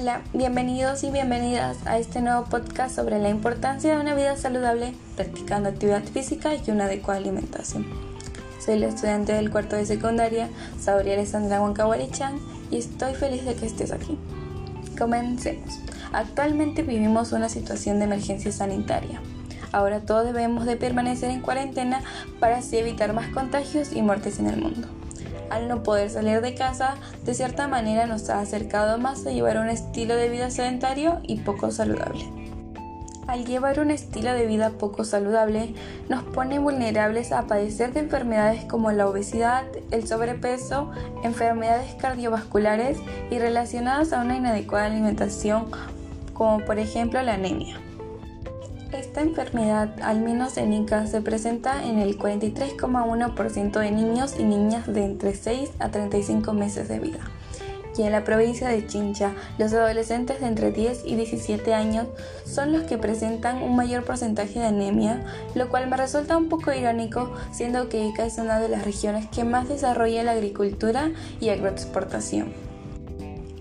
Hola, bienvenidos y bienvenidas a este nuevo podcast sobre la importancia de una vida saludable practicando actividad física y una adecuada alimentación. Soy la estudiante del cuarto de secundaria, Sauri Alessandra Huancahuarichan, y estoy feliz de que estés aquí. Comencemos. Actualmente vivimos una situación de emergencia sanitaria. Ahora todos debemos de permanecer en cuarentena para así evitar más contagios y muertes en el mundo al no poder salir de casa, de cierta manera nos ha acercado más a llevar un estilo de vida sedentario y poco saludable. Al llevar un estilo de vida poco saludable, nos pone vulnerables a padecer de enfermedades como la obesidad, el sobrepeso, enfermedades cardiovasculares y relacionadas a una inadecuada alimentación, como por ejemplo la anemia. Esta enfermedad, al menos en Inca, se presenta en el 43,1% de niños y niñas de entre 6 a 35 meses de vida. Y en la provincia de Chincha, los adolescentes de entre 10 y 17 años son los que presentan un mayor porcentaje de anemia, lo cual me resulta un poco irónico, siendo que Ica es una de las regiones que más desarrolla la agricultura y agroexportación.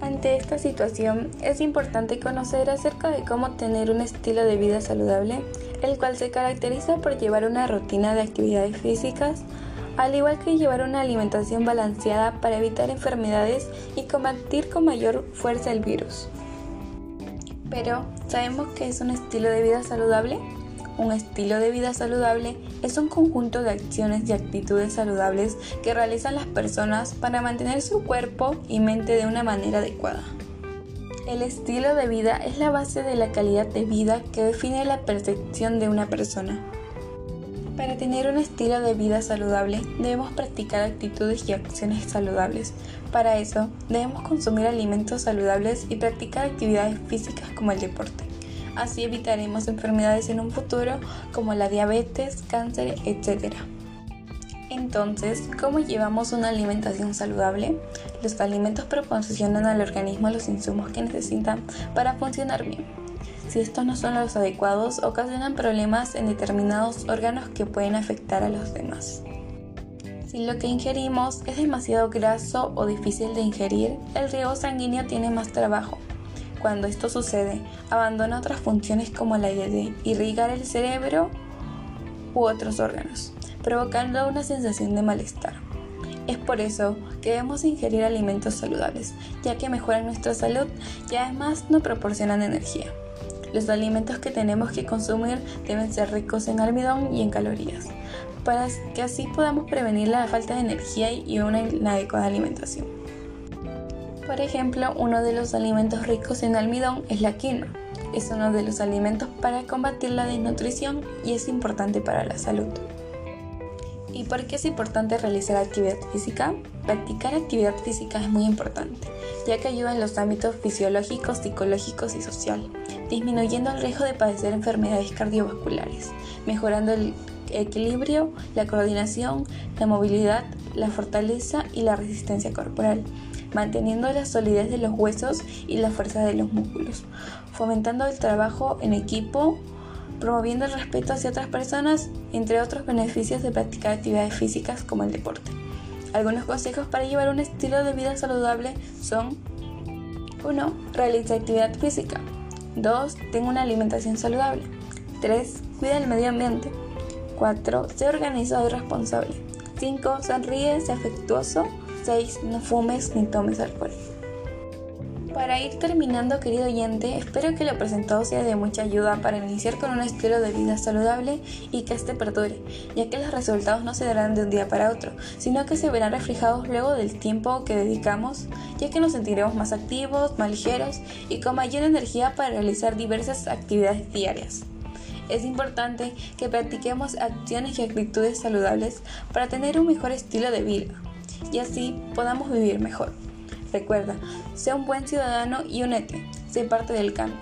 Ante esta situación es importante conocer acerca de cómo tener un estilo de vida saludable, el cual se caracteriza por llevar una rutina de actividades físicas, al igual que llevar una alimentación balanceada para evitar enfermedades y combatir con mayor fuerza el virus. Pero, ¿sabemos qué es un estilo de vida saludable? Un estilo de vida saludable es un conjunto de acciones y actitudes saludables que realizan las personas para mantener su cuerpo y mente de una manera adecuada. El estilo de vida es la base de la calidad de vida que define la percepción de una persona. Para tener un estilo de vida saludable debemos practicar actitudes y acciones saludables. Para eso debemos consumir alimentos saludables y practicar actividades físicas como el deporte. Así evitaremos enfermedades en un futuro como la diabetes, cáncer, etc. Entonces, ¿cómo llevamos una alimentación saludable? Los alimentos proporcionan al organismo los insumos que necesitan para funcionar bien. Si estos no son los adecuados, ocasionan problemas en determinados órganos que pueden afectar a los demás. Si lo que ingerimos es demasiado graso o difícil de ingerir, el riego sanguíneo tiene más trabajo cuando esto sucede, abandona otras funciones como la de irrigar el cerebro u otros órganos, provocando una sensación de malestar. Es por eso que debemos ingerir alimentos saludables, ya que mejoran nuestra salud y además nos proporcionan energía. Los alimentos que tenemos que consumir deben ser ricos en almidón y en calorías, para que así podamos prevenir la falta de energía y una inadecuada alimentación. Por ejemplo, uno de los alimentos ricos en almidón es la quinoa. Es uno de los alimentos para combatir la desnutrición y es importante para la salud. ¿Y por qué es importante realizar actividad física? Practicar actividad física es muy importante, ya que ayuda en los ámbitos fisiológicos, psicológicos y social, disminuyendo el riesgo de padecer enfermedades cardiovasculares, mejorando el equilibrio, la coordinación, la movilidad, la fortaleza y la resistencia corporal, manteniendo la solidez de los huesos y la fuerza de los músculos, fomentando el trabajo en equipo, promoviendo el respeto hacia otras personas, entre otros beneficios de practicar actividades físicas como el deporte. Algunos consejos para llevar un estilo de vida saludable son 1. Realiza actividad física. 2. Tenga una alimentación saludable. 3. Cuida el medio ambiente. 4. Sé organizado y responsable. 5. Sonríe, sé afectuoso. 6. No fumes ni tomes alcohol. Para ir terminando, querido oyente, espero que lo presentado sea de mucha ayuda para iniciar con un estilo de vida saludable y que este perdure, ya que los resultados no se darán de un día para otro, sino que se verán reflejados luego del tiempo que dedicamos, ya que nos sentiremos más activos, más ligeros y con mayor energía para realizar diversas actividades diarias. Es importante que practiquemos acciones y actitudes saludables para tener un mejor estilo de vida y así podamos vivir mejor. Recuerda, sea un buen ciudadano y únete, sé parte del cambio.